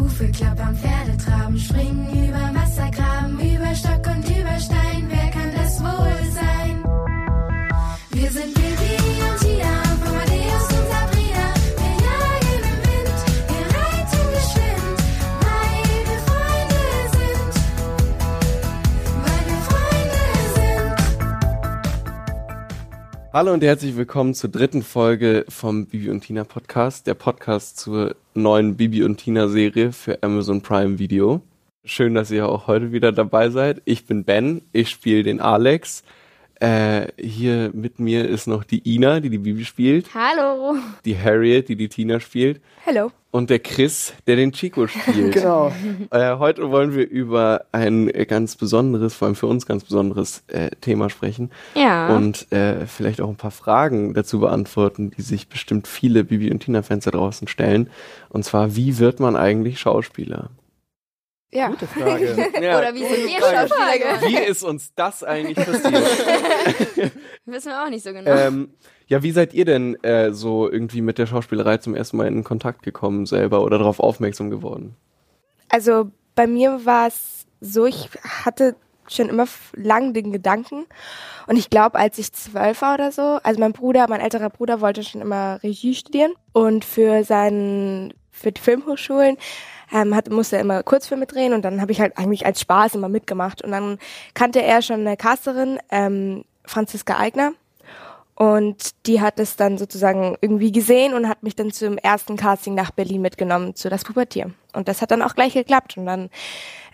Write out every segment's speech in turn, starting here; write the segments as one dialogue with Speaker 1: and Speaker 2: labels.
Speaker 1: Hufe klappern, Pferde traben, springen über Wassergraben, über Stock und über Stein.
Speaker 2: Hallo und herzlich willkommen zur dritten Folge vom Bibi und Tina Podcast, der Podcast zur neuen Bibi und Tina Serie für Amazon Prime Video. Schön, dass ihr auch heute wieder dabei seid. Ich bin Ben, ich spiele den Alex. Äh, hier mit mir ist noch die Ina, die die Bibi spielt,
Speaker 3: Hallo.
Speaker 2: die Harriet, die die Tina spielt
Speaker 3: Hallo.
Speaker 2: und der Chris, der den Chico spielt.
Speaker 4: Genau.
Speaker 2: Äh, heute wollen wir über ein ganz besonderes, vor allem für uns ganz besonderes äh, Thema sprechen
Speaker 3: Ja.
Speaker 2: und äh, vielleicht auch ein paar Fragen dazu beantworten, die sich bestimmt viele Bibi und Tina-Fans da draußen stellen. Und zwar, wie wird man eigentlich Schauspieler?
Speaker 3: Ja.
Speaker 4: Gute Frage.
Speaker 3: Oder wie sind wir Schauspieler geworden?
Speaker 2: Wie ist uns das eigentlich passiert?
Speaker 3: Wissen wir auch nicht so genau.
Speaker 2: ähm, ja, wie seid ihr denn äh, so irgendwie mit der Schauspielerei zum ersten Mal in Kontakt gekommen selber oder darauf aufmerksam geworden?
Speaker 5: Also bei mir war es so, ich hatte schon immer lang den Gedanken und ich glaube, als ich zwölf war oder so, also mein Bruder, mein älterer Bruder wollte schon immer Regie studieren und für seinen, für die Filmhochschulen ähm, hat, musste er immer Kurzfilme drehen und dann habe ich halt eigentlich als Spaß immer mitgemacht und dann kannte er schon eine Casterin, ähm, Franziska Eigner und die hat es dann sozusagen irgendwie gesehen und hat mich dann zum ersten Casting nach Berlin mitgenommen zu das Pubertier. Und das hat dann auch gleich geklappt. Und dann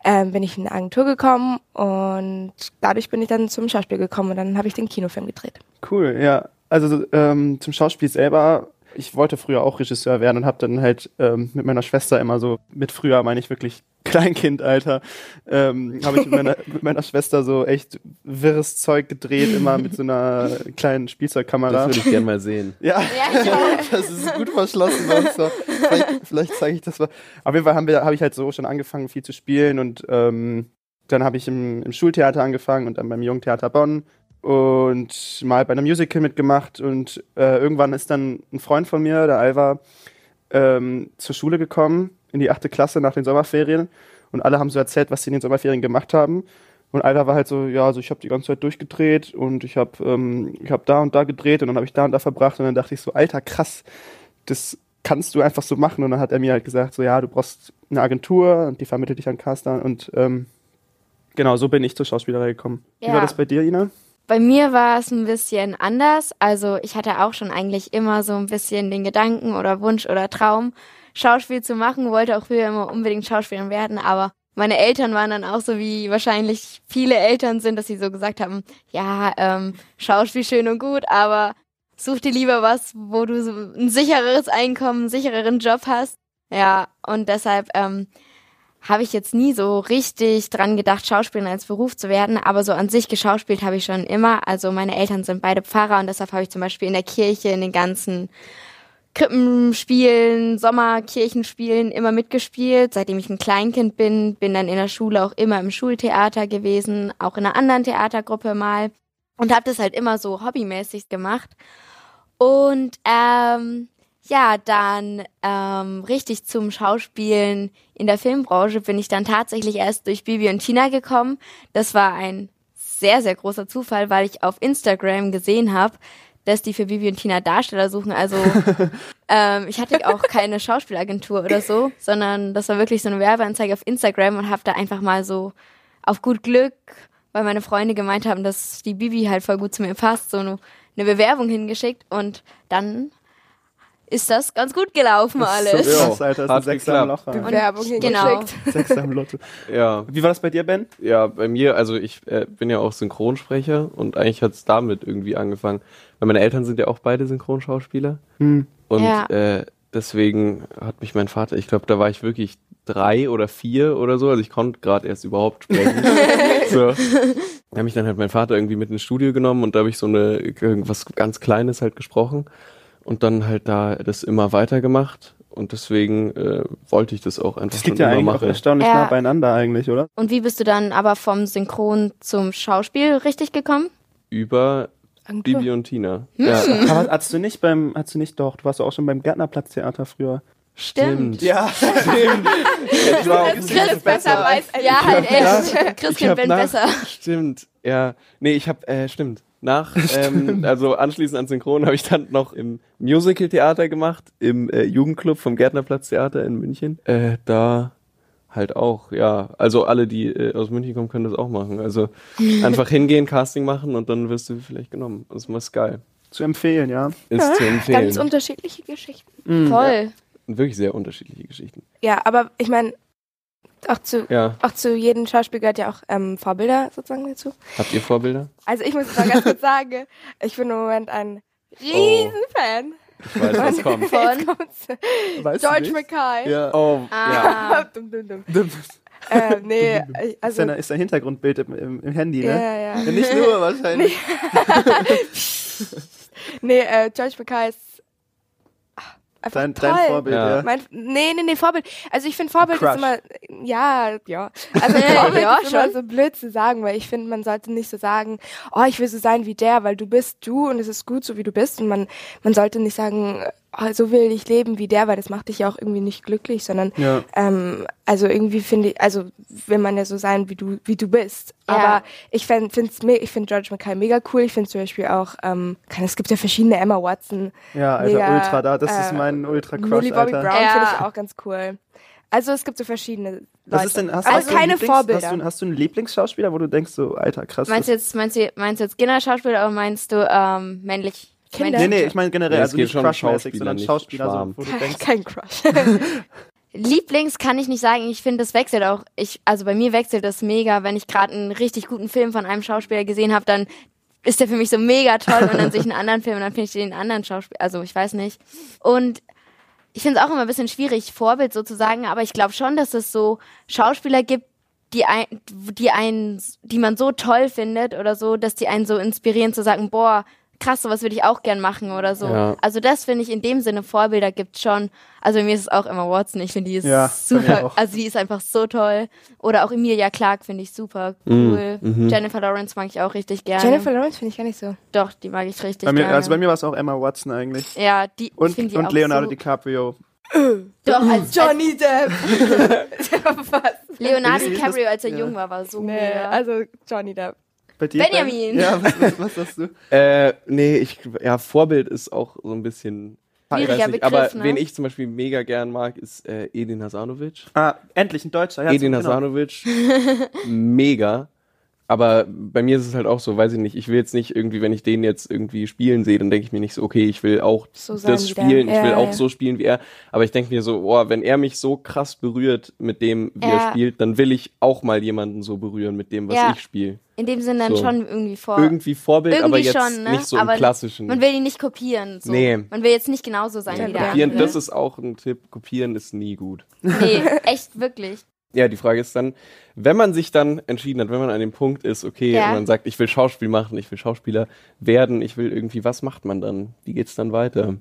Speaker 5: ähm, bin ich in eine Agentur gekommen und dadurch bin ich dann zum Schauspiel gekommen und dann habe ich den Kinofilm gedreht.
Speaker 4: Cool, ja. Also ähm, zum Schauspiel selber, ich wollte früher auch Regisseur werden und habe dann halt ähm, mit meiner Schwester immer so, mit früher meine ich wirklich Kleinkindalter, ähm, habe ich mit meiner, mit meiner Schwester so echt wirres Zeug gedreht, immer mit so einer kleinen Spielzeugkamera.
Speaker 2: Das würde ich gerne mal sehen.
Speaker 4: Ja,
Speaker 3: Ja,
Speaker 4: das ist gut verschlossen bei uns. So. Vielleicht, vielleicht zeige ich das mal. Auf jeden Fall haben wir, habe ich halt so schon angefangen, viel zu spielen und ähm, dann habe ich im, im Schultheater angefangen und dann beim Jungtheater Bonn und mal bei einem Musical mitgemacht und äh, irgendwann ist dann ein Freund von mir, der Alva, ähm, zur Schule gekommen in die achte Klasse nach den Sommerferien und alle haben so erzählt, was sie in den Sommerferien gemacht haben. Und Alva war halt so, ja, also ich habe die ganze Zeit durchgedreht und ich habe ähm, ich hab da und da gedreht und dann habe ich da und da verbracht und dann dachte ich so, Alter, krass, das kannst du einfach so machen. Und dann hat er mir halt gesagt, so ja, du brauchst eine Agentur und die vermittelt dich an Caster und ähm, genau, so bin ich zur Schauspielerei gekommen. Wie
Speaker 3: Ja.
Speaker 4: war das bei dir, Ina?
Speaker 3: Bei mir war es ein bisschen anders. Also ich hatte auch schon eigentlich immer so ein bisschen den Gedanken oder Wunsch oder Traum, Schauspiel zu machen, wollte auch früher immer unbedingt Schauspielerin werden, aber meine Eltern waren dann auch so, wie wahrscheinlich viele Eltern sind, dass sie so gesagt haben, ja, ähm, Schauspiel schön und gut, aber such dir lieber was, wo du so ein sichereres Einkommen, einen sichereren Job hast. Ja, und deshalb ähm, habe ich jetzt nie so richtig dran gedacht, Schauspielerin als Beruf zu werden, aber so an sich geschauspielt habe ich schon immer. Also meine Eltern sind beide Pfarrer und deshalb habe ich zum Beispiel in der Kirche in den ganzen Krippenspielen, Sommerkirchenspielen immer mitgespielt, seitdem ich ein Kleinkind bin, bin dann in der Schule auch immer im Schultheater gewesen, auch in einer anderen Theatergruppe mal und habe das halt immer so hobbymäßig gemacht. Und ähm, ja, dann ähm, richtig zum Schauspielen in der Filmbranche bin ich dann tatsächlich erst durch Bibi und Tina gekommen. Das war ein sehr, sehr großer Zufall, weil ich auf Instagram gesehen habe, dass die für Bibi und Tina Darsteller suchen. Also ähm, ich hatte auch keine Schauspielagentur oder so, sondern das war wirklich so eine Werbeanzeige auf Instagram und habe da einfach mal so auf gut Glück, weil meine Freunde gemeint haben, dass die Bibi halt voll gut zu mir passt, so eine, eine Bewerbung hingeschickt und dann ist das ganz gut gelaufen alles.
Speaker 4: So krass, Alter, das ist ein
Speaker 2: Hat
Speaker 4: Sechser im Loch.
Speaker 3: genau.
Speaker 4: Lotto.
Speaker 2: Ja,
Speaker 4: Wie war das bei dir, Ben?
Speaker 2: ja, bei mir, also ich äh, bin ja auch Synchronsprecher und eigentlich hat es damit irgendwie angefangen. Weil meine Eltern sind ja auch beide Synchronschauspieler.
Speaker 4: Hm.
Speaker 2: Und
Speaker 3: Ja.
Speaker 2: äh, deswegen hat mich mein Vater, ich glaube, da war ich wirklich drei oder vier oder so, also ich konnte gerade erst überhaupt sprechen. so. Da hat mich dann halt mein Vater irgendwie mit ins Studio genommen und da habe ich so eine irgendwas ganz Kleines halt gesprochen und dann halt da das immer weitergemacht und deswegen äh, wollte ich das auch einfach
Speaker 4: Das liegt
Speaker 2: schon
Speaker 4: ja
Speaker 2: immer
Speaker 4: eigentlich auch
Speaker 2: machen.
Speaker 4: erstaunlich
Speaker 3: Ja.
Speaker 4: nah beieinander eigentlich, oder?
Speaker 3: Und wie bist du dann aber vom Synchron zum Schauspiel richtig gekommen?
Speaker 2: Über
Speaker 5: Agentur.
Speaker 2: Bibi und Tina.
Speaker 3: Hm.
Speaker 2: Ja.
Speaker 4: Aber hast du nicht beim, hast du nicht doch, du warst auch schon beim Gärtnerplatztheater früher.
Speaker 3: Stimmt.
Speaker 4: Ja,
Speaker 2: Stimmt. Ich war
Speaker 5: Chris ist besser weiß als
Speaker 3: Ja, halt echt. Chris
Speaker 2: ich
Speaker 3: kennt
Speaker 2: hab
Speaker 3: Ben
Speaker 2: nach-
Speaker 3: besser.
Speaker 2: Stimmt, ja. Nee, ich hab, äh, stimmt. Nach, ähm, also anschließend an Synchron habe ich dann noch im Musical-Theater gemacht, im äh, Jugendclub vom Gärtnerplatz-Theater in München. Äh, da halt auch, ja. Also alle, die äh, aus München kommen, können das auch machen. Also einfach hingehen, Casting machen und dann wirst du vielleicht genommen. Das ist geil.
Speaker 4: zu empfehlen, ja.
Speaker 2: Ist zu empfehlen.
Speaker 5: Ganz unterschiedliche Geschichten.
Speaker 4: Mhm.
Speaker 3: Voll.
Speaker 2: Wirklich sehr unterschiedliche Geschichten.
Speaker 5: Ja, aber ich meine, auch zu,
Speaker 2: Ja.
Speaker 5: auch zu jedem Schauspiel gehört ja auch ähm, Vorbilder sozusagen dazu.
Speaker 2: Habt ihr Vorbilder?
Speaker 5: Also ich muss mal ganz kurz sagen, ich bin im Moment ein Riesenfan.
Speaker 2: Ich weiß, was kommt.
Speaker 3: Von.
Speaker 4: Weißt
Speaker 5: George? Mackay.
Speaker 4: Ja.
Speaker 2: Oh, ja.
Speaker 3: Ah.
Speaker 5: Dum, dum, dum. äh, nee, ich-
Speaker 4: ist,
Speaker 5: also,
Speaker 4: dein, ist dein Hintergrundbild im, im, im Handy, ne?
Speaker 5: ja.
Speaker 4: Ja, nicht nur wahrscheinlich.
Speaker 5: Nee, äh, George Mackay ist ah, einfach
Speaker 4: Dein,
Speaker 5: toll.
Speaker 4: dein Vorbild,
Speaker 2: Ja.
Speaker 4: ja.
Speaker 5: Mein, nee, nee, nee, Vorbild. Also ich finde Vorbild
Speaker 4: Crush.
Speaker 5: ist immer, ja, ja. Also
Speaker 3: Ja,
Speaker 5: Vorbild
Speaker 3: ja,
Speaker 5: ist immer
Speaker 3: schon.
Speaker 5: so blöd zu sagen, weil ich finde, man sollte nicht so sagen, oh, ich will so sein wie der, weil du bist du und es ist gut, so wie du bist. Und man, man sollte nicht sagen, oh, so will ich leben wie der, weil das macht dich ja auch irgendwie nicht glücklich, sondern
Speaker 4: Ja.
Speaker 5: ähm, also irgendwie finde ich, also will man ja so sein, wie du, wie du bist.
Speaker 3: Ja.
Speaker 5: Aber ich find's me ich finde George Mackay mega cool. Ich finde zum Beispiel auch, ähm, kann, es gibt ja verschiedene Emma Watson.
Speaker 4: Ja, Alter,
Speaker 5: Mega,
Speaker 4: Ultra da. Das ist
Speaker 5: äh,
Speaker 4: mein Ultra-Crush,
Speaker 5: Millie Bobby
Speaker 4: Alter.
Speaker 5: Brown
Speaker 3: Ja.
Speaker 5: finde ich auch ganz cool. Also es gibt so verschiedene Leute.
Speaker 4: Was ist denn, hast,
Speaker 5: Aber
Speaker 4: hast
Speaker 5: keine
Speaker 4: Lieblings-
Speaker 5: Vorbilder.
Speaker 4: Hast du, hast du einen Lieblingsschauspieler, wo du denkst so, Alter, krass.
Speaker 3: Meinst du jetzt, meinst du, meinst du jetzt Kinderschauspieler oder meinst du ähm, männlich?
Speaker 5: Kinder?
Speaker 4: Nee, nee, ich meine generell,
Speaker 2: Nee, es
Speaker 4: also nicht crushmäßig,
Speaker 2: Schauspieler,
Speaker 4: sondern Schauspieler, so, wo du denkst,
Speaker 5: Kein Crush.
Speaker 3: Lieblings kann ich nicht sagen. Ich finde, das wechselt auch. Ich, also bei mir wechselt das mega. Wenn ich gerade einen richtig guten Film von einem Schauspieler gesehen habe, dann ist der für mich so mega toll und dann sehe ich einen anderen Film und dann finde ich den anderen Schauspieler. Also ich weiß nicht. Und ich finde es auch immer ein bisschen schwierig, Vorbild sozusagen, aber ich glaube schon, dass es so Schauspieler gibt, die ein, die einen, die man so toll findet oder so, dass die einen so inspirieren zu sagen, boah, krass, sowas würde ich auch gern machen oder so.
Speaker 2: Ja.
Speaker 3: Also das finde ich in dem Sinne Vorbilder gibt schon. Also mir ist es auch Emma Watson, ich finde die ist
Speaker 4: Ja,
Speaker 3: super, also die ist einfach so toll. Oder auch Emilia Clarke finde ich super cool. Jennifer Lawrence mag ich auch richtig gerne.
Speaker 5: Jennifer Lawrence finde ich gar nicht so.
Speaker 3: Doch, die mag ich richtig
Speaker 4: bei mir,
Speaker 3: gerne.
Speaker 4: also bei mir war es auch Emma Watson eigentlich.
Speaker 3: ja, die ich
Speaker 4: Und,
Speaker 3: die
Speaker 4: und
Speaker 3: auch
Speaker 4: Leonardo
Speaker 3: so,
Speaker 4: DiCaprio.
Speaker 3: Doch, als,
Speaker 5: Johnny Depp.
Speaker 3: Leonardo? DiCaprio, als er
Speaker 4: Ja.
Speaker 3: jung war, war so
Speaker 5: Nee,
Speaker 3: mega.
Speaker 5: also Johnny Depp.
Speaker 4: Bei dir?
Speaker 3: Benjamin.
Speaker 4: Ja, was, was, was sagst du?
Speaker 2: Äh, nee, ich, ja, Vorbild ist auch so ein bisschen. Ich
Speaker 3: Schwieriger Begriff,
Speaker 2: aber
Speaker 3: ne?
Speaker 2: wen ich zum Beispiel mega gern mag, ist äh, Edin Hasanovic.
Speaker 4: Ah, endlich ein Deutscher. Ja,
Speaker 2: Edin
Speaker 4: genau.
Speaker 2: Hasanovic, mega. Aber bei mir ist es halt auch so, weiß ich nicht, ich will jetzt nicht irgendwie, wenn ich den jetzt irgendwie spielen sehe, dann denke ich mir nicht so, okay, ich will auch
Speaker 5: So
Speaker 2: das spielen, ich
Speaker 5: Ja,
Speaker 2: will auch
Speaker 5: ja.
Speaker 2: so spielen wie er. Aber ich denke mir so, boah, wenn er mich so krass berührt mit dem, wie
Speaker 3: Ja.
Speaker 2: er spielt, dann will ich auch mal jemanden so berühren mit dem, was
Speaker 3: Ja.
Speaker 2: ich spiele.
Speaker 3: In dem Sinne dann
Speaker 2: So.
Speaker 3: schon irgendwie vor.
Speaker 2: Irgendwie Vorbild,
Speaker 3: Irgendwie
Speaker 2: aber jetzt
Speaker 3: schon, ne?
Speaker 2: nicht so
Speaker 3: Aber
Speaker 2: im klassischen.
Speaker 3: Man will die nicht kopieren. So.
Speaker 2: Nee.
Speaker 3: Man will jetzt nicht genauso sein
Speaker 5: Ja,
Speaker 3: wie der
Speaker 2: Kopieren,
Speaker 3: andere.
Speaker 2: das ist auch ein Tipp. Kopieren ist nie gut.
Speaker 3: Nee, echt wirklich.
Speaker 2: Ja, die Frage ist dann, wenn man sich dann entschieden hat, wenn man an dem Punkt ist, okay,
Speaker 3: Ja.
Speaker 2: und man sagt, ich will Schauspiel machen, ich will Schauspieler werden, ich will irgendwie, was macht man dann? Wie geht's dann weiter?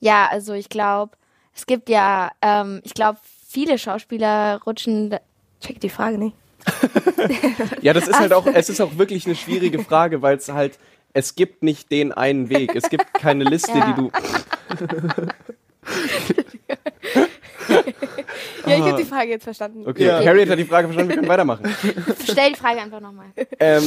Speaker 3: Ja, also ich glaube, es gibt ja, ähm, ich glaube, viele Schauspieler rutschen.
Speaker 5: Check die Frage nicht.
Speaker 2: Ja, das ist halt auch, es ist auch wirklich eine schwierige Frage, weil es halt, es gibt nicht den einen Weg. Es gibt keine Liste,
Speaker 3: Ja.
Speaker 2: die du.
Speaker 5: Ja, ich habe die Frage jetzt verstanden.
Speaker 2: Okay,
Speaker 4: Ja.
Speaker 2: Harriet hat die Frage verstanden, wir können weitermachen.
Speaker 3: Stell die Frage einfach nochmal.
Speaker 2: ähm,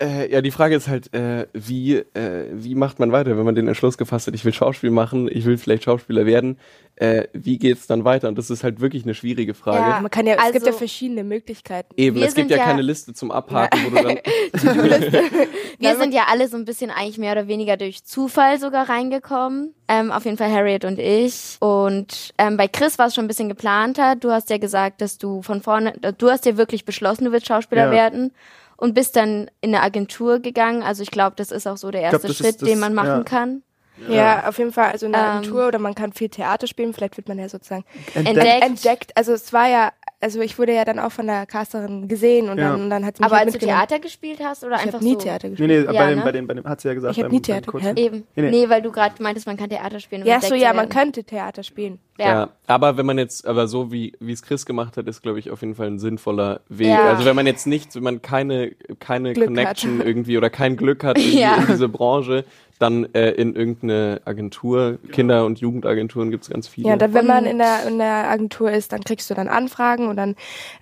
Speaker 2: äh, ja, die Frage ist halt, äh, wie, äh, wie macht man weiter, wenn man den Entschluss gefasst hat, ich will Schauspiel machen, ich will vielleicht Schauspieler werden, äh, wie geht's dann weiter? Und das ist halt wirklich eine schwierige Frage.
Speaker 3: Ja.
Speaker 5: Man kann ja, es gibt ja
Speaker 3: Also-
Speaker 5: verschiedene Möglichkeiten.
Speaker 2: Eben,
Speaker 3: Wir
Speaker 2: es gibt ja,
Speaker 3: ja-
Speaker 2: keine Liste zum Abhaken, wo du dann.
Speaker 3: Wir sind ja alle so ein bisschen eigentlich mehr oder weniger durch Zufall sogar reingekommen. Ähm, auf jeden Fall Harriet und ich. Und ähm, bei Chris war es schon ein bisschen geplanter. Du hast ja gesagt, dass du von vorne, du hast ja wirklich beschlossen, du willst Schauspieler
Speaker 4: Ja.
Speaker 3: werden. Und bist dann in eine Agentur gegangen. Also ich glaube, das ist auch so der
Speaker 4: glaub,
Speaker 3: erste
Speaker 4: ist
Speaker 3: Schritt,
Speaker 4: das-
Speaker 3: den man machen
Speaker 4: ja.
Speaker 3: kann.
Speaker 5: Ja. auf jeden Fall. Also in der
Speaker 3: Ähm.
Speaker 5: Agentur oder man kann viel Theater spielen. Vielleicht wird man ja sozusagen
Speaker 3: Entdeckt.
Speaker 5: entdeckt. Also es war ja, also ich wurde ja dann auch von der Casterin gesehen und
Speaker 4: Ja.
Speaker 5: dann, und dann hat sie mich
Speaker 3: Aber
Speaker 5: halt
Speaker 3: als du. Theater gespielt hast oder
Speaker 5: ich
Speaker 3: einfach
Speaker 5: habe nie
Speaker 3: so?
Speaker 5: Theater
Speaker 4: Nee,
Speaker 5: gespielt.
Speaker 4: nee,
Speaker 3: Ja,
Speaker 4: bei, dem,
Speaker 3: ne?
Speaker 4: bei, dem, bei dem hat sie ja gesagt.
Speaker 5: Ich hab
Speaker 4: beim-
Speaker 5: nie Theater gehört.
Speaker 3: Eben.
Speaker 4: Nee,
Speaker 3: Nee,
Speaker 4: nee.
Speaker 3: weil du gerade meintest, man kann Theater spielen. um
Speaker 5: Ja, so ja,
Speaker 3: zu
Speaker 5: man
Speaker 3: werden.
Speaker 5: könnte Theater spielen.
Speaker 3: Ja.
Speaker 2: Ja. aber wenn man jetzt, aber so wie wie es Chris gemacht hat, ist glaube ich auf jeden Fall ein sinnvoller Weg.
Speaker 3: Ja.
Speaker 2: Also wenn man jetzt nicht, wenn man keine keine
Speaker 5: Glück
Speaker 2: Connection
Speaker 5: hat.
Speaker 2: irgendwie oder kein Glück hat
Speaker 3: Ja.
Speaker 2: in diese Branche, dann äh, in irgendeine Agentur, Kinder- und Jugendagenturen gibt's ganz viele.
Speaker 5: Ja, dann, wenn man in der, in der Agentur ist, dann kriegst du dann Anfragen und dann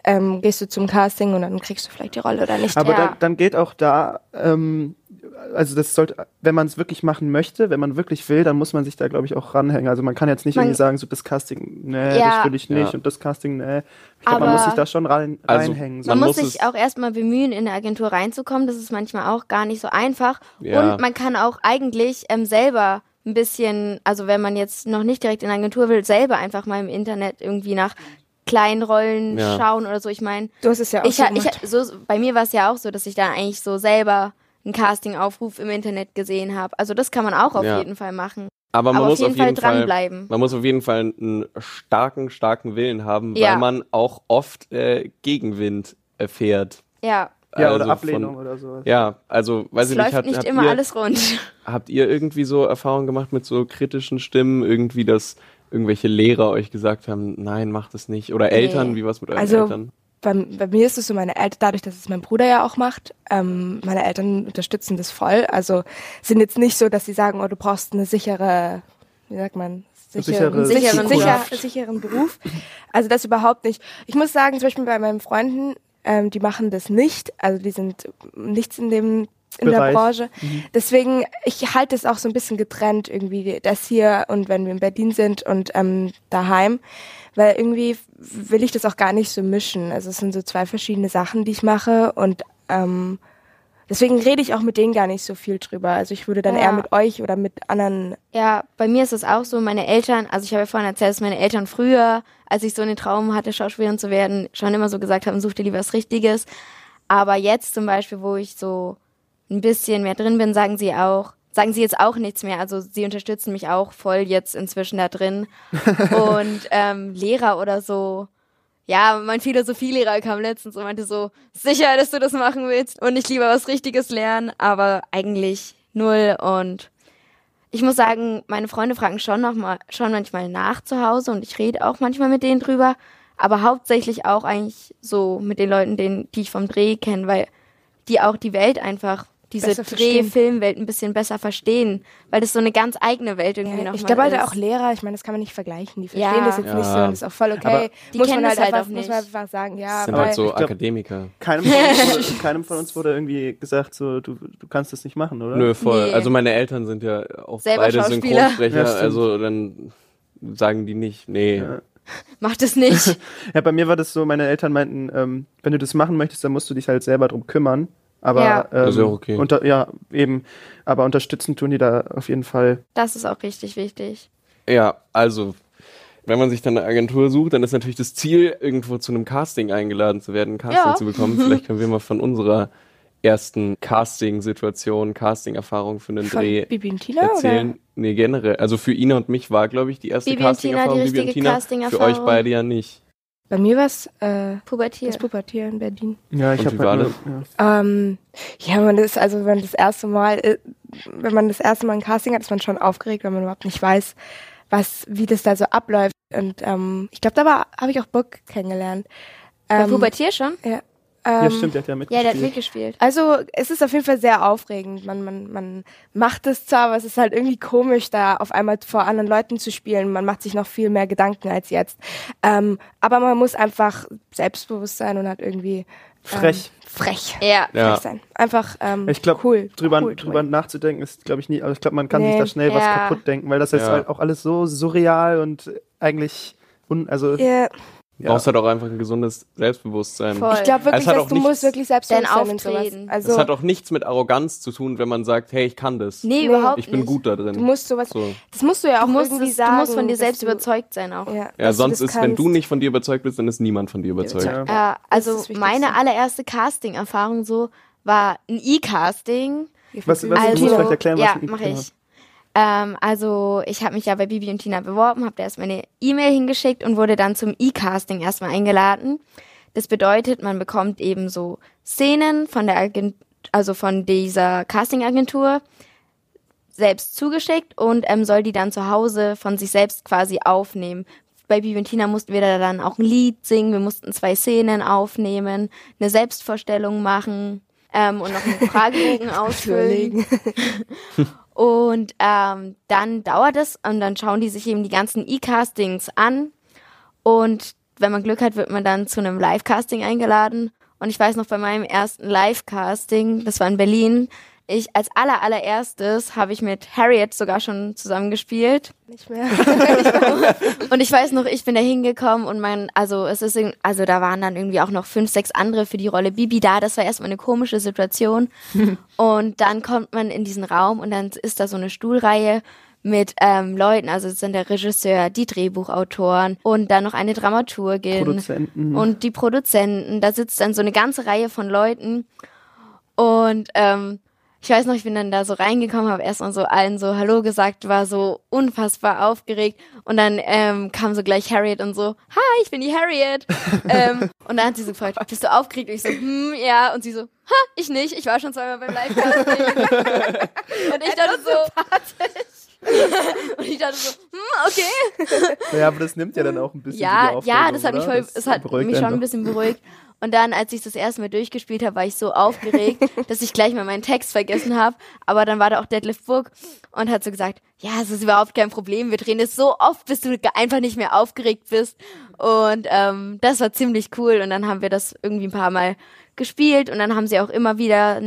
Speaker 5: ähm, gehst du zum Casting und dann kriegst du vielleicht die Rolle oder nicht.
Speaker 4: Aber
Speaker 3: Ja.
Speaker 4: dann, dann geht auch da, ähm, also das sollte, wenn man es wirklich machen möchte, wenn man wirklich will, dann muss man sich da, glaube ich, auch ranhängen. Also man kann jetzt nicht
Speaker 3: Man-
Speaker 4: irgendwie sagen, so das Casting, nee,
Speaker 3: Ja.
Speaker 4: das will ich nicht
Speaker 2: Ja.
Speaker 4: und das Casting, nee. Ich glaube, man muss sich da schon rein,
Speaker 2: Also,
Speaker 4: reinhängen. So.
Speaker 3: Man,
Speaker 2: Man
Speaker 3: muss sich auch erstmal bemühen, in eine Agentur reinzukommen. Das ist manchmal auch gar nicht so einfach.
Speaker 2: Ja.
Speaker 3: Und man kann auch eigentlich ähm, selber ein bisschen, also wenn man jetzt noch nicht direkt in eine Agentur will, selber einfach mal im Internet irgendwie nach kleinen Rollen
Speaker 2: Ja.
Speaker 3: schauen oder so. Ich meine,
Speaker 5: du hast es ja auch
Speaker 3: ich,
Speaker 5: so
Speaker 3: ich, so, bei mir war es ja auch so, dass ich da eigentlich so selber einen Casting-Aufruf im Internet gesehen habe. Also das kann man auch auf
Speaker 2: Ja.
Speaker 3: jeden Fall machen.
Speaker 2: aber man
Speaker 3: Aber
Speaker 2: muss
Speaker 3: auf jeden Fall
Speaker 2: Fall
Speaker 3: dranbleiben.
Speaker 2: Man muss auf jeden Fall einen starken, starken Willen haben,
Speaker 3: Ja.
Speaker 2: weil man auch oft äh, Gegenwind erfährt.
Speaker 3: Ja,
Speaker 4: ja,
Speaker 2: Also
Speaker 4: oder
Speaker 2: von-
Speaker 4: Ablehnung oder sowas.
Speaker 2: Ja, also weiß
Speaker 3: es
Speaker 2: ich
Speaker 3: läuft
Speaker 2: nicht, hat,
Speaker 3: nicht
Speaker 2: habt,
Speaker 3: immer
Speaker 2: ihr,
Speaker 3: alles rund.
Speaker 2: habt ihr irgendwie so Erfahrungen gemacht mit so kritischen Stimmen, irgendwie, dass irgendwelche Lehrer euch gesagt haben, nein, macht es nicht? Oder Eltern, wie war's mit euren
Speaker 5: Also,
Speaker 2: Eltern?
Speaker 5: Bei, bei mir ist es so, meine Eltern, dadurch, dass es mein Bruder ja auch macht, ähm, meine Eltern unterstützen das voll. Also sind jetzt nicht so, dass sie sagen, oh, du brauchst eine sichere, wie sagt man,
Speaker 4: Sichere
Speaker 3: Sicheren
Speaker 5: sicher,
Speaker 3: Beruf.
Speaker 5: sicheren Beruf. Also das überhaupt nicht. Ich muss sagen, zum Beispiel bei meinen Freunden, ähm, die machen das nicht. Also die sind nichts in dem in der
Speaker 4: Bereich.
Speaker 5: Branche. Deswegen, ich halte es auch so ein bisschen getrennt irgendwie, das hier und wenn wir in Berlin sind und ähm, daheim. Weil irgendwie will ich das auch gar nicht so mischen. Also es sind so zwei verschiedene Sachen, die ich mache und ähm, deswegen rede ich auch mit denen gar nicht so viel drüber. Also ich würde dann
Speaker 3: Ja.
Speaker 5: eher mit euch oder mit anderen
Speaker 3: Ja, bei mir ist es auch so, meine Eltern, also ich habe ja vorhin erzählt, dass meine Eltern früher, als ich so einen Traum hatte, Schauspielerin zu werden, schon immer so gesagt haben, such dir lieber was Richtiges. Aber jetzt zum Beispiel, wo ich so ein bisschen mehr drin bin, sagen sie auch, sagen sie jetzt auch nichts mehr. Also sie unterstützen mich auch voll jetzt inzwischen da drin. Und ähm, Lehrer oder so, ja, mein Philosophielehrer kam letztens und meinte so, sicher, dass du das machen willst und nicht lieber was Richtiges lernen, aber eigentlich null und ich muss sagen, meine Freunde fragen schon noch mal, schon manchmal nach zu Hause und ich rede auch manchmal mit denen drüber, aber hauptsächlich auch eigentlich so mit den Leuten, denen, die ich vom Dreh kenne, weil die auch die Welt einfach, diese. Dreh-Filmwelt ein bisschen besser verstehen, weil das so eine ganz eigene Welt irgendwie
Speaker 5: Ja,
Speaker 3: noch
Speaker 5: ich glaube halt auch Lehrer, ich meine, das kann man nicht vergleichen. Die verstehen
Speaker 3: Ja.
Speaker 5: das jetzt
Speaker 2: Ja.
Speaker 5: nicht so und ist auch voll okay.
Speaker 4: Aber
Speaker 3: die
Speaker 5: muss man
Speaker 3: kennen
Speaker 5: halt,
Speaker 3: das halt
Speaker 5: einfach,
Speaker 3: auch
Speaker 5: muss man
Speaker 3: nicht.
Speaker 5: einfach sagen, ja,
Speaker 2: Das sind halt so
Speaker 4: glaub-
Speaker 2: Akademiker.
Speaker 4: Keinem, von uns wurde, keinem von uns wurde irgendwie gesagt, so, du, du kannst das nicht machen, oder?
Speaker 2: Nö, voll.
Speaker 3: Nee.
Speaker 2: Also meine Eltern sind ja auch
Speaker 3: Selber
Speaker 2: beide. Synchronsprecher, also dann sagen die nicht, nee.
Speaker 4: Ja.
Speaker 3: Macht es nicht.
Speaker 4: Ja, bei mir war das so, meine Eltern meinten, ähm, wenn du das machen möchtest, dann musst du dich halt selber drum kümmern. Aber
Speaker 3: Ja.
Speaker 4: ähm,
Speaker 2: Das ist ja okay.
Speaker 4: Unter, ja, eben. Aber unterstützen tun die da auf jeden Fall.
Speaker 3: Das ist auch richtig wichtig.
Speaker 2: Ja, also, wenn man sich dann eine Agentur sucht, dann ist natürlich das Ziel, irgendwo zu einem Casting eingeladen zu werden, ein Casting
Speaker 3: Ja.
Speaker 2: zu bekommen. Vielleicht können wir mal von unserer ersten Casting-Situation, Casting-Erfahrung für einen
Speaker 5: von
Speaker 2: Dreh
Speaker 5: Bibi und Tina
Speaker 2: erzählen.
Speaker 5: oder?
Speaker 2: Nee, generell. Also für Ina und mich war, glaube ich, die erste
Speaker 3: Bibi und Tina, die
Speaker 2: Casting-Erfahrung Bibi und
Speaker 3: richtige
Speaker 2: Tina. Für
Speaker 3: Casting-Erfahrung.
Speaker 2: euch beide ja nicht.
Speaker 5: Bei mir war es äh,
Speaker 3: Pubertiert.
Speaker 5: das Pubertier in Berlin.
Speaker 4: Ja, ich habe halt ja.
Speaker 5: Ähm, ja, man ist, also wenn man das erste Mal, äh, wenn man das erste Mal ein Casting hat, ist man schon aufgeregt, wenn man überhaupt nicht weiß, was, wie das da so abläuft. Und ähm, ich glaube, da habe ich auch Bock kennengelernt.
Speaker 3: Bei
Speaker 5: Ähm,
Speaker 3: Pubertier schon?
Speaker 5: Ja,
Speaker 4: ja,
Speaker 5: ähm,
Speaker 4: stimmt, der hat ja
Speaker 3: Ja,
Speaker 4: mitgespielt.
Speaker 3: der hat mitgespielt.
Speaker 5: Also es ist auf jeden Fall sehr aufregend. Man, man, man macht es zwar, aber es ist halt irgendwie komisch, da auf einmal vor anderen Leuten zu spielen. Man macht sich noch viel mehr Gedanken als jetzt. Ähm, aber man muss einfach selbstbewusst sein und hat irgendwie
Speaker 4: Frech.
Speaker 5: Ähm, frech.
Speaker 3: Ja.
Speaker 2: Ja.
Speaker 5: Frech sein. Einfach ähm,
Speaker 4: Ich glaube,
Speaker 5: cool.
Speaker 4: drüber,
Speaker 5: cool,
Speaker 4: drüber
Speaker 5: cool.
Speaker 4: nachzudenken ist, glaube ich, nie, aber ich glaube, man kann
Speaker 5: Nee.
Speaker 4: sich da schnell was
Speaker 3: Ja.
Speaker 4: kaputt denken, weil das ist
Speaker 2: Ja.
Speaker 4: halt auch alles so surreal und eigentlich, un, also,
Speaker 5: Ja,
Speaker 2: Du brauchst halt auch einfach ein gesundes Selbstbewusstsein.
Speaker 3: Voll.
Speaker 5: ich glaube wirklich,
Speaker 2: Es
Speaker 5: dass du
Speaker 2: nichts-
Speaker 5: musst wirklich selbstbewusst
Speaker 3: Dein
Speaker 5: sein und sowas.
Speaker 3: Auftreten.
Speaker 5: Also
Speaker 2: Das hat auch nichts mit Arroganz zu tun, wenn man sagt, hey, ich kann das.
Speaker 3: Nee, überhaupt
Speaker 2: ich bin
Speaker 3: nicht.
Speaker 2: gut da drin.
Speaker 5: du musst sowas,
Speaker 2: so.
Speaker 5: das musst du ja auch
Speaker 3: Du musst,
Speaker 5: irgendwie
Speaker 3: es,
Speaker 5: sagen.
Speaker 3: du musst von dir selbst
Speaker 5: du,
Speaker 3: überzeugt sein auch.
Speaker 5: Ja,
Speaker 2: Ja, sonst
Speaker 5: das
Speaker 2: ist, wenn du
Speaker 5: kannst.
Speaker 2: nicht von dir überzeugt bist, dann ist niemand von dir überzeugt.
Speaker 4: Ja.
Speaker 3: Ja,
Speaker 5: Das
Speaker 3: also
Speaker 5: ist das
Speaker 3: meine allererste Casting-Erfahrung so war ein E-Casting.
Speaker 4: was, was,
Speaker 5: Also-
Speaker 4: du musst vielleicht erklären, was
Speaker 3: ja,
Speaker 4: ein-
Speaker 3: mache
Speaker 4: genau.
Speaker 3: Ähm, also ich habe mich ja bei Bibi und Tina beworben, habe da erst meine E-Mail hingeschickt und wurde dann zum E-Casting erstmal eingeladen. Das bedeutet, man bekommt eben so Szenen von der Agent also von dieser Casting-Agentur selbst zugeschickt und ähm, soll die dann zu Hause von sich selbst quasi aufnehmen, bei Bibi und Tina mussten wir da dann auch ein Lied singen, wir mussten zwei Szenen aufnehmen, eine Selbstvorstellung machen ähm, und noch einen Fragebogen ausfüllen. Und ähm, dann dauert es und dann schauen die sich eben die ganzen E-Castings an. Und wenn man Glück hat, wird man dann zu einem Live-Casting eingeladen. Und ich weiß noch bei meinem ersten Live-Casting, das war in Berlin, ich als aller allererstes habe ich mit Harriet sogar schon zusammengespielt.
Speaker 5: Nicht mehr.
Speaker 3: Und ich weiß noch, ich bin da hingekommen und mein, also es ist, also da waren dann irgendwie auch noch fünf, sechs andere für die Rolle Bibi da. Das war erstmal eine komische Situation. und dann kommt man in diesen Raum und dann ist da so eine Stuhlreihe mit ähm, Leuten, also es sind der Regisseur, die Drehbuchautoren und dann noch eine Dramaturgin
Speaker 4: Produzenten.
Speaker 3: und die Produzenten. Da sitzt dann so eine ganze Reihe von Leuten und ähm, ich weiß noch, ich bin dann da so reingekommen, habe erstmal so allen so Hallo gesagt, war so unfassbar aufgeregt und dann ähm, kam so gleich Harriet und so, Hi, ich bin die Harriet. ähm, und dann hat sie so gefragt, bist du aufgeregt? Und ich so, hm, ja. Und sie so, ha, ich nicht, ich war schon zweimal beim Live-Casting. und ich dachte so, und ich dachte so, hm, okay.
Speaker 4: ja, aber das nimmt ja dann auch ein bisschen
Speaker 3: Ja, ja, das hat mich voll,
Speaker 4: Das
Speaker 3: es hat mich schon ein bisschen beruhigt. Und dann, als ich das erste Mal durchgespielt habe, war ich so aufgeregt, dass ich gleich mal meinen Text vergessen habe. Aber dann war da auch Deadlift Book und hat so gesagt, ja, es ist überhaupt kein Problem. Wir drehen es so oft, bis du einfach nicht mehr aufgeregt bist. Und ähm, das war ziemlich cool. Und dann haben wir das irgendwie ein paar Mal gespielt und dann haben sie auch immer wieder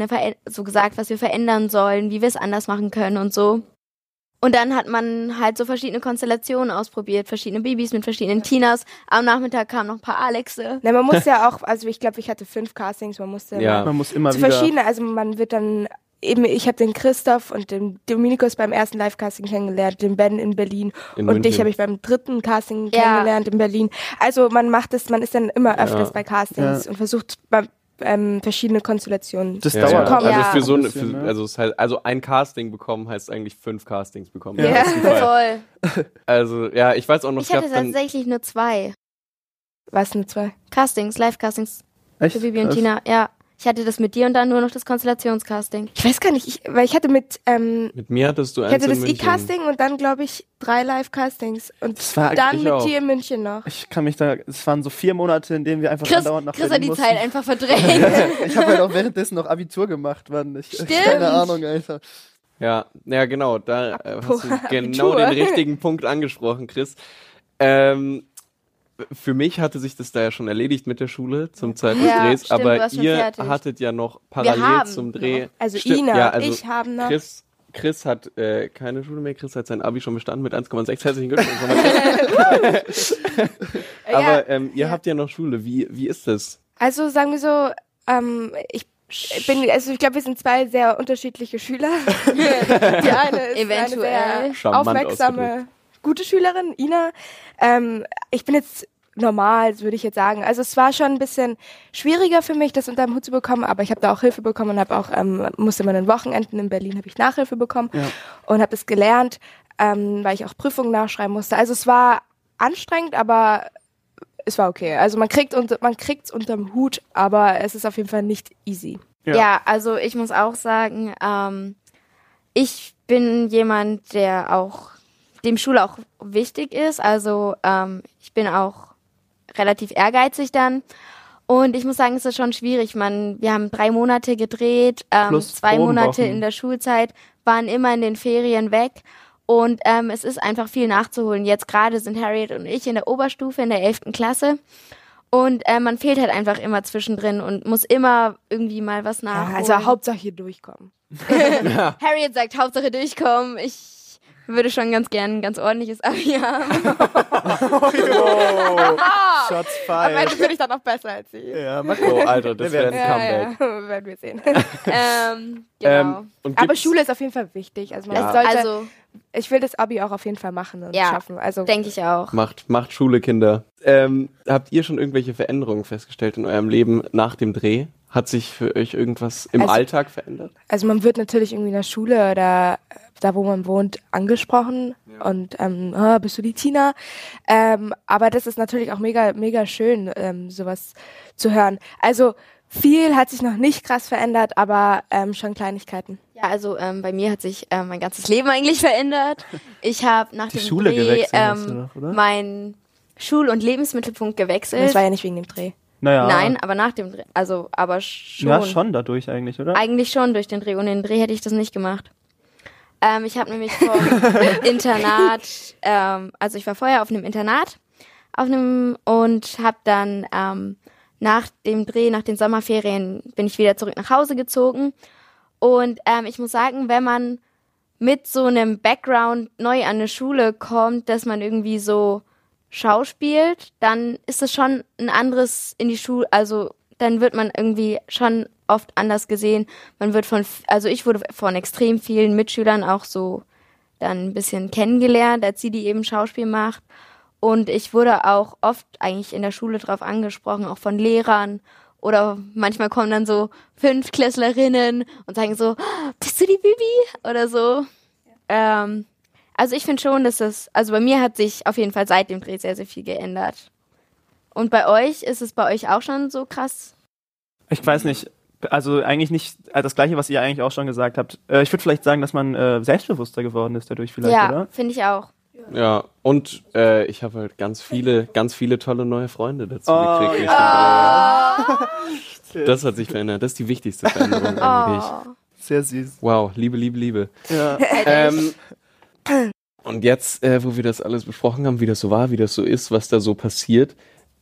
Speaker 3: so gesagt, was wir verändern sollen, wie wir es anders machen können und so. Und dann hat man halt so verschiedene Konstellationen ausprobiert, verschiedene Babys mit verschiedenen Tinas. Am Nachmittag kamen noch ein paar Alexe.
Speaker 5: Na, man muss ja auch, also ich glaube, ich hatte fünf Castings, man musste
Speaker 2: Ja.
Speaker 5: immer
Speaker 4: Man muss immer
Speaker 5: zu
Speaker 4: wieder.
Speaker 5: verschiedene, also man wird dann eben, ich habe den Christoph und den Dominikus beim ersten Live-Casting kennengelernt, den Ben in Berlin
Speaker 2: In
Speaker 5: und dich habe ich beim dritten Casting
Speaker 3: Ja.
Speaker 5: kennengelernt in Berlin. Also man macht es, man ist dann immer öfters
Speaker 2: Ja.
Speaker 5: bei Castings
Speaker 4: Ja.
Speaker 5: und versucht ähm, verschiedene Konstellationen.
Speaker 4: Das
Speaker 2: Ja,
Speaker 4: dauert.
Speaker 2: ja. Also
Speaker 3: Ja.
Speaker 2: für so
Speaker 4: ein
Speaker 2: für,
Speaker 4: ne?
Speaker 2: also es heißt, also ein Casting bekommen heißt eigentlich fünf Castings bekommen.
Speaker 4: Ja.
Speaker 2: Fall.
Speaker 3: Voll.
Speaker 2: Also ja, ich weiß auch noch,
Speaker 3: Ich hatte tatsächlich nur zwei
Speaker 5: Was eine zwei?
Speaker 3: Castings, Live-Castings
Speaker 4: Echt?
Speaker 3: für Bibi und
Speaker 4: Krass.
Speaker 3: Tina. Ja, ich hatte das mit dir und dann nur noch das Konstellationscasting.
Speaker 5: Ich weiß gar nicht, ich, weil ich hatte mit, ähm,
Speaker 2: mit mir hattest du
Speaker 5: ich
Speaker 2: eins
Speaker 5: hatte
Speaker 2: in
Speaker 5: das. E-Casting und dann glaube ich drei Live-Castings und
Speaker 4: Das war
Speaker 5: dann
Speaker 2: ich
Speaker 5: mit
Speaker 2: auch.
Speaker 5: dir in München noch.
Speaker 4: Ich kann mich da, es waren so vier Monate, in denen wir einfach
Speaker 3: Chris,
Speaker 4: andauernd nach
Speaker 3: Chris hat die
Speaker 4: mussten.
Speaker 3: Zeit einfach verdrängt.
Speaker 4: Ich habe halt auch währenddessen noch Abitur gemacht, Mann. Ich,
Speaker 3: Stimmt.
Speaker 4: Keine Ahnung, Alter.
Speaker 2: Ja, ja genau, da äh, hast du genau
Speaker 5: Abitur.
Speaker 2: den richtigen Punkt angesprochen, Chris. Ähm, für mich hatte sich das da ja schon erledigt mit der Schule zum Zeit des
Speaker 3: Ja,
Speaker 2: Drehs,
Speaker 3: stimmt,
Speaker 2: aber ihr
Speaker 3: fertig.
Speaker 2: hattet ja noch parallel
Speaker 3: haben
Speaker 2: zum Dreh.
Speaker 3: noch.
Speaker 5: Also
Speaker 2: Stimmt,
Speaker 5: Ina,
Speaker 2: ja, also
Speaker 5: ich habe noch.
Speaker 2: Chris, Chris hat äh, keine Schule mehr, Chris hat sein Abi schon bestanden mit 1,6. Herzlichen Glückwunsch. aber ähm, ihr
Speaker 5: ja.
Speaker 2: habt ja noch Schule. Wie, wie ist das?
Speaker 5: Also sagen wir so, ähm, ich bin, also ich glaube, wir sind zwei sehr unterschiedliche Schüler. Die eine ist
Speaker 3: Eventuell.
Speaker 5: eine sehr
Speaker 2: Charmant
Speaker 5: aufmerksame, gute Schülerin, Ina. Ähm, ich bin jetzt normal, würde ich jetzt sagen. Also es war schon ein bisschen schwieriger für mich, das unter den Hut zu bekommen, aber ich habe da auch Hilfe bekommen und habe auch ähm, musste mal an den Wochenenden in Berlin habe ich Nachhilfe bekommen
Speaker 4: Ja.
Speaker 5: und habe es gelernt, ähm, weil ich auch Prüfungen nachschreiben musste. Also es war anstrengend, aber es war okay. Also man kriegt unter, man kriegt's unterm Hut, aber es ist auf jeden Fall nicht easy.
Speaker 4: Ja.
Speaker 3: Ja. also ich muss auch sagen, ähm, ich bin jemand, der auch dem Schule auch wichtig ist. Also ähm, ich bin auch relativ ehrgeizig dann. Und ich muss sagen, es ist schon schwierig. Man, wir haben drei Monate gedreht, ähm, zwei Monate in der Schulzeit, waren immer in den Ferien weg. Und ähm, es ist einfach viel nachzuholen. Jetzt gerade sind Harriet und ich in der Oberstufe in der 11. Klasse. Und äh, man fehlt halt einfach immer zwischendrin und muss immer irgendwie mal was
Speaker 5: Ja,
Speaker 3: nachholen.
Speaker 5: also Hauptsache hier durchkommen.
Speaker 3: Harriet sagt, Hauptsache durchkommen. Ich würde schon ganz gern ein ganz ordentliches Abi haben.
Speaker 4: Oh, Shots fired.
Speaker 5: bin ich dann noch besser als sie.
Speaker 4: Ja, mal
Speaker 2: Oh, Alter, das wäre ein
Speaker 4: werden-
Speaker 2: Comeback.
Speaker 5: ja, werden wir sehen.
Speaker 3: ähm, genau.
Speaker 2: Ähm,
Speaker 5: Aber Schule ist auf jeden Fall wichtig. Also man
Speaker 2: Ja.
Speaker 5: sollte,
Speaker 3: also,
Speaker 5: ich will das Abi auch auf jeden Fall machen und
Speaker 3: Ja.
Speaker 5: schaffen. Also
Speaker 3: denke ich auch.
Speaker 2: Macht, macht Schule, Kinder. Ähm, habt ihr schon irgendwelche Veränderungen festgestellt in eurem Leben nach dem Dreh? Hat sich für euch irgendwas im
Speaker 5: Also-
Speaker 2: Alltag verändert?
Speaker 5: Also man wird natürlich irgendwie in der Schule oder da, wo man wohnt, angesprochen und ähm, ah, bist du die Tina? Ähm, aber das ist natürlich auch mega, mega schön, ähm, sowas zu hören. Also viel hat sich noch nicht krass verändert, aber ähm, schon Kleinigkeiten.
Speaker 3: Ja, also ähm, bei mir hat sich ähm, mein ganzes Leben eigentlich verändert. Ich habe nach
Speaker 4: Die
Speaker 3: dem
Speaker 4: Schule
Speaker 3: Dreh
Speaker 4: gewechselt hast du
Speaker 3: ähm,
Speaker 4: noch, oder?
Speaker 3: mein Schul- und Lebensmittelpunkt gewechselt.
Speaker 5: Das war ja nicht wegen dem Dreh.
Speaker 4: Naja.
Speaker 3: Nein, aber nach dem Dreh. Also, aber schon.
Speaker 4: Ja, schon dadurch eigentlich, oder?
Speaker 3: Eigentlich schon durch den Dreh. Ohne den Dreh hätte ich das nicht gemacht. Ähm, ich habe nämlich vom Internat, ähm, also ich war vorher auf einem Internat auf einem und habe dann ähm, nach dem Dreh, nach den Sommerferien, bin ich wieder zurück nach Hause gezogen. Und ähm, ich muss sagen, wenn man mit so einem Background neu an eine Schule kommt, dass man irgendwie so schauspielt, dann ist es schon ein anderes in die Schule, also dann wird man irgendwie schon oft anders gesehen. Man wird von, also ich wurde von extrem vielen Mitschülern auch so dann ein bisschen kennengelernt, als sie die eben Schauspiel macht. Und ich wurde auch oft eigentlich in der Schule drauf angesprochen, auch von Lehrern. Oder manchmal kommen dann so Fünftklässlerinnen und sagen so, "Ah, bist du die Bibi? Oder so. Ähm, also ich finde schon, dass das, also bei mir hat sich auf jeden Fall seit dem Dreh sehr, sehr viel geändert. Und bei euch, ist es bei euch auch schon so krass?
Speaker 4: Ich weiß nicht. Also eigentlich nicht äh, das gleiche, was ihr eigentlich auch schon gesagt habt. Äh, ich würde vielleicht sagen, dass man äh, selbstbewusster geworden ist dadurch vielleicht,
Speaker 3: ja,
Speaker 4: oder?
Speaker 3: finde ich auch.
Speaker 2: Ja, und äh, ich habe halt ganz viele, ganz viele tolle neue Freunde dazu
Speaker 4: Oh,
Speaker 2: gekriegt. durch
Speaker 3: Ah.
Speaker 2: Das hat sich verändert. Das ist die wichtigste Veränderung eigentlich.
Speaker 3: Oh.
Speaker 4: Sehr süß.
Speaker 2: Wow, Liebe, Liebe, Liebe.
Speaker 4: Ja.
Speaker 2: Ähm, und jetzt, äh, wo wir das alles besprochen haben, wie das so war, wie das so ist, was da so passiert,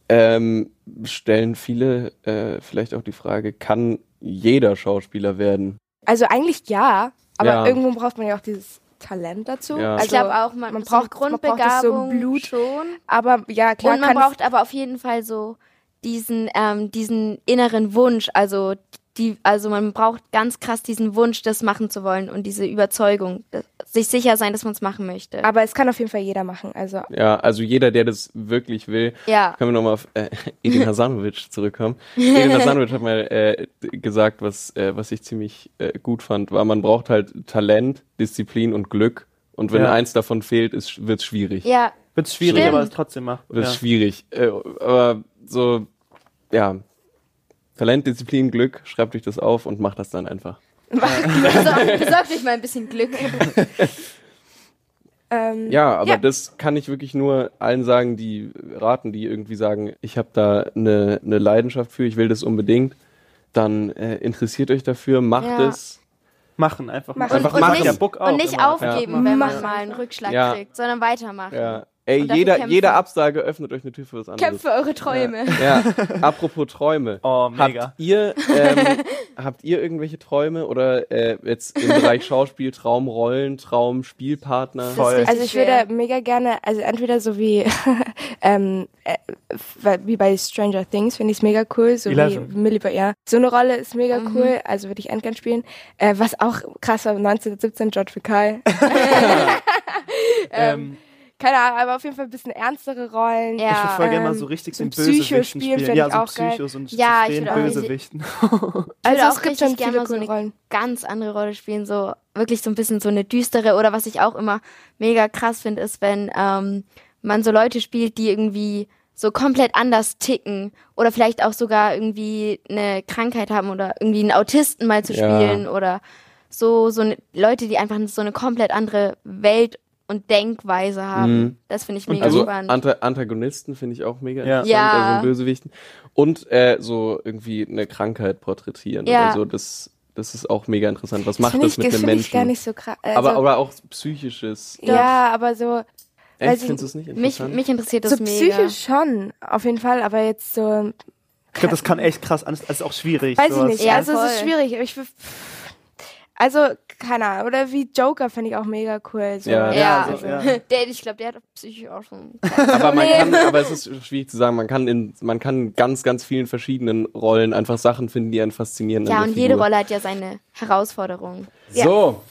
Speaker 2: ähm, stellen viele äh, vielleicht auch die Frage, kann jeder Schauspieler werden?
Speaker 5: Also eigentlich ja, aber
Speaker 2: Ja.
Speaker 5: irgendwo braucht man ja auch dieses Talent dazu.
Speaker 2: Ja.
Speaker 5: Also,
Speaker 3: ich glaube auch, man,
Speaker 5: man
Speaker 3: so
Speaker 5: braucht- man braucht so
Speaker 3: Grundbegabung
Speaker 5: Blut.
Speaker 3: schon.
Speaker 5: Aber ja, klar
Speaker 3: und man braucht aber auf jeden Fall so diesen, ähm, diesen inneren Wunsch, also die, also man braucht ganz krass diesen Wunsch, das machen zu wollen und diese Überzeugung, das- sich sicher sein, dass man es machen möchte.
Speaker 5: aber es kann auf jeden Fall jeder machen. Also
Speaker 2: Ja, also jeder, der das wirklich will,
Speaker 3: ja.
Speaker 2: können wir nochmal auf äh, Edin Hasanovic zurückkommen. Edin Hasanovic hat mal äh, gesagt, was, äh, was ich ziemlich äh, gut fand, war, man braucht halt Talent, Disziplin und Glück. Und wenn
Speaker 4: Ja.
Speaker 2: eins davon fehlt, ist, wird's schwierig.
Speaker 3: Ja,
Speaker 4: Wird schwierig,
Speaker 3: Stimmt.
Speaker 4: aber es trotzdem macht.
Speaker 2: Wird
Speaker 4: Ja.
Speaker 2: schwierig. Äh, aber so, ja, Talent, Disziplin, Glück, schreibt euch das auf und macht das dann einfach.
Speaker 3: besorgt, besorgt euch mal ein bisschen Glück.
Speaker 5: ähm,
Speaker 2: Ja, aber
Speaker 5: Ja.
Speaker 2: das kann ich wirklich nur allen sagen, die raten, die irgendwie sagen, ich habe da eine, eine Leidenschaft für, ich will das unbedingt. Dann äh, interessiert euch dafür, macht
Speaker 3: Ja.
Speaker 2: es.
Speaker 4: Machen, einfach
Speaker 5: Machen.
Speaker 2: Einfach
Speaker 3: und,
Speaker 2: machen.
Speaker 3: nicht,
Speaker 4: auch
Speaker 3: und nicht aufgeben,
Speaker 2: Ja.
Speaker 3: wenn man
Speaker 5: Machen.
Speaker 3: mal einen Rückschlag
Speaker 2: Ja.
Speaker 3: kriegt, sondern weitermachen.
Speaker 2: Ja. Ey, jeder,
Speaker 3: kämpfen.
Speaker 2: jede Absage öffnet euch eine Tür für was anderes.
Speaker 3: Kämpfe eure Träume.
Speaker 2: Ja, apropos Träume.
Speaker 4: Oh, mega.
Speaker 2: Habt ihr, ähm, habt ihr irgendwelche Träume oder äh, jetzt im Bereich Schauspiel, Traumrollen, Traumspielpartner?
Speaker 4: Voll.
Speaker 5: Also ich würde mega gerne, also entweder so wie ähm, äh, wie bei Stranger Things finde ich es mega cool, so
Speaker 4: Eleven.
Speaker 5: wie Millie, ja. So eine Rolle ist mega
Speaker 3: Mhm.
Speaker 5: cool, also würde ich endgern spielen. Äh, was auch krass war, 1917 George Vical.
Speaker 4: Ähm,
Speaker 5: Keine Ahnung, aber auf jeden Fall ein bisschen ernstere Rollen.
Speaker 3: Ja.
Speaker 4: ich würde voll gerne mal
Speaker 5: ähm,
Speaker 4: so richtig
Speaker 5: so
Speaker 4: den
Speaker 5: Psycho spielen
Speaker 4: spielen. Ja,
Speaker 5: ich
Speaker 4: so
Speaker 5: auch geil.
Speaker 4: Psychos und
Speaker 3: Ja, ich
Speaker 4: schizophrenen
Speaker 3: würde auch
Speaker 4: Bösewichten.
Speaker 5: Also
Speaker 3: würde
Speaker 5: es
Speaker 3: auch
Speaker 5: gibt schon
Speaker 3: richtig gerne mal so eine
Speaker 5: Rollen.
Speaker 3: ganz andere Rolle spielen, so wirklich so ein bisschen so eine düstere oder was ich auch immer mega krass finde, ist, wenn ähm, man so Leute spielt, die irgendwie so komplett anders ticken oder vielleicht auch sogar irgendwie eine Krankheit haben oder irgendwie einen Autisten mal zu
Speaker 2: Ja.
Speaker 3: spielen oder so so ne, Leute, die einfach so eine komplett andere Welt und Denkweise haben.
Speaker 2: Mhm.
Speaker 3: Das finde ich mega
Speaker 2: Also
Speaker 3: spannend.
Speaker 2: Anta Antagonisten finde ich auch mega
Speaker 4: Ja.
Speaker 2: interessant,
Speaker 3: Ja.
Speaker 2: also Bösewichten. Und äh, so irgendwie eine Krankheit porträtieren
Speaker 3: Ja.
Speaker 2: oder so, das, das ist auch mega interessant. Was
Speaker 5: Das
Speaker 2: macht
Speaker 5: finde
Speaker 2: das
Speaker 5: ich,
Speaker 2: mit
Speaker 5: das
Speaker 2: dem
Speaker 5: finde ich gar
Speaker 2: Menschen?
Speaker 5: nicht so krass. Also,
Speaker 2: aber, aber auch psychisches.
Speaker 5: ja, aber so,
Speaker 2: Echt,
Speaker 5: ich-
Speaker 2: findest du es nicht
Speaker 3: mich,
Speaker 2: interessant?
Speaker 3: mich interessiert
Speaker 5: so
Speaker 3: das mega.
Speaker 5: psychisch schon, auf jeden Fall, aber jetzt so,
Speaker 4: Ich glaube, das kann echt krass an. Das ist auch schwierig.
Speaker 5: weiß ich
Speaker 4: sowas.
Speaker 5: nicht.
Speaker 3: Ja,
Speaker 5: also es ist
Speaker 3: voll.
Speaker 5: schwierig. Ich, also, keine Ahnung. Oder wie Joker finde ich auch mega cool. So.
Speaker 2: Ja.
Speaker 3: Ja,
Speaker 4: also, ja.
Speaker 3: Der, ich glaube, der hat psychisch auch schon.
Speaker 2: aber man kann, aber es ist schwierig zu sagen, man kann in, man kann in ganz, ganz vielen verschiedenen Rollen einfach Sachen finden, die einen faszinieren.
Speaker 3: Ja, und jede
Speaker 2: Figur.
Speaker 3: Rolle hat ja seine Herausforderung.
Speaker 2: So,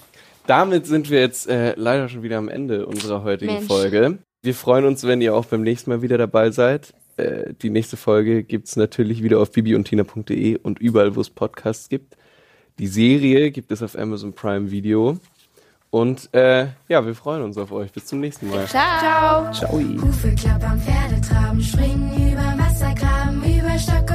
Speaker 2: damit sind wir jetzt äh, leider schon wieder am Ende unserer heutigen
Speaker 3: Mensch.
Speaker 2: Folge. Wir freuen uns, wenn ihr auch beim nächsten Mal wieder dabei seid. Äh, die nächste Folge gibt's natürlich wieder auf bibiundtina.de und überall, wo es Podcasts gibt. Die Serie gibt es auf Amazon Prime Video. Und äh, ja, wir freuen uns auf euch. Bis zum nächsten Mal.
Speaker 3: Ciao.
Speaker 4: Ciao.
Speaker 1: Hufe klappern, Pferde traben, springen über Wassergraben, über Stock.